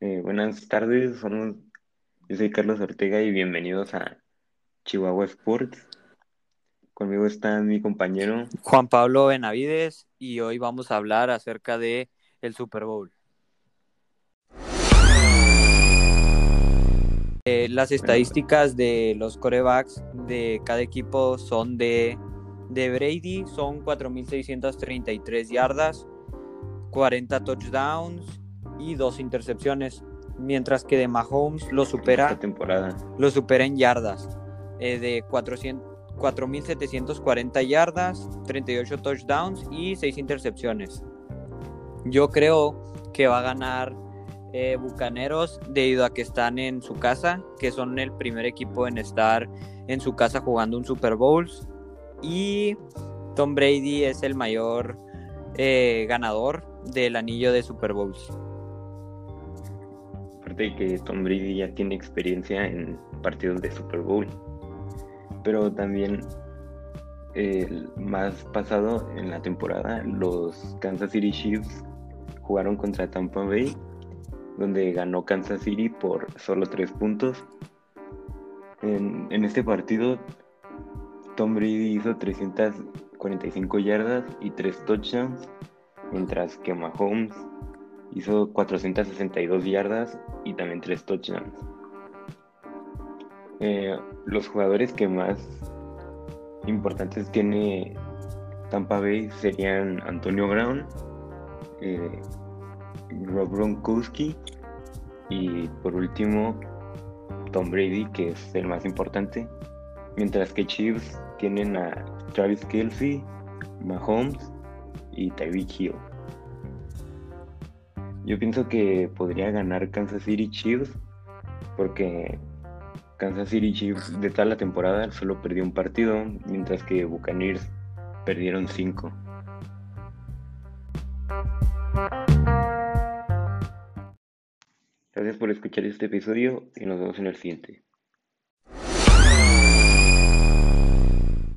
Eh, buenas tardes, somos- yo soy Carlos Ortega y bienvenidos a Chihuahua Sports. Conmigo está mi compañero. Juan Pablo Benavides y hoy vamos a hablar acerca de el Super Bowl. Eh, las estadísticas de los corebacks de cada equipo son de, de Brady, son 4.633 yardas, 40 touchdowns y dos intercepciones, mientras que de Mahomes lo supera esta temporada. lo supera en yardas, eh, de 400 4.740 yardas, 38 touchdowns y 6 intercepciones. Yo creo que va a ganar eh, Bucaneros debido a que están en su casa, que son el primer equipo en estar en su casa jugando un Super Bowl. Y Tom Brady es el mayor eh, ganador del anillo de Super Bowls. Que Tom Brady ya tiene experiencia en partidos de Super Bowl. Pero también el más pasado en la temporada, los Kansas City Chiefs jugaron contra Tampa Bay, donde ganó Kansas City por solo 3 puntos. En, en este partido, Tom Brady hizo 345 yardas y 3 touchdowns, mientras que Mahomes hizo 462 yardas y también 3 touchdowns. Eh, los jugadores que más importantes tiene Tampa Bay serían Antonio Brown, eh, Rob Gronkowski y por último Tom Brady, que es el más importante. Mientras que Chiefs tienen a Travis Kelsey, Mahomes y Tyreek Hill. Yo pienso que podría ganar Kansas City Chiefs porque Kansas City Chiefs de toda la temporada solo perdió un partido, mientras que Buccaneers perdieron cinco. Gracias por escuchar este episodio y nos vemos en el siguiente.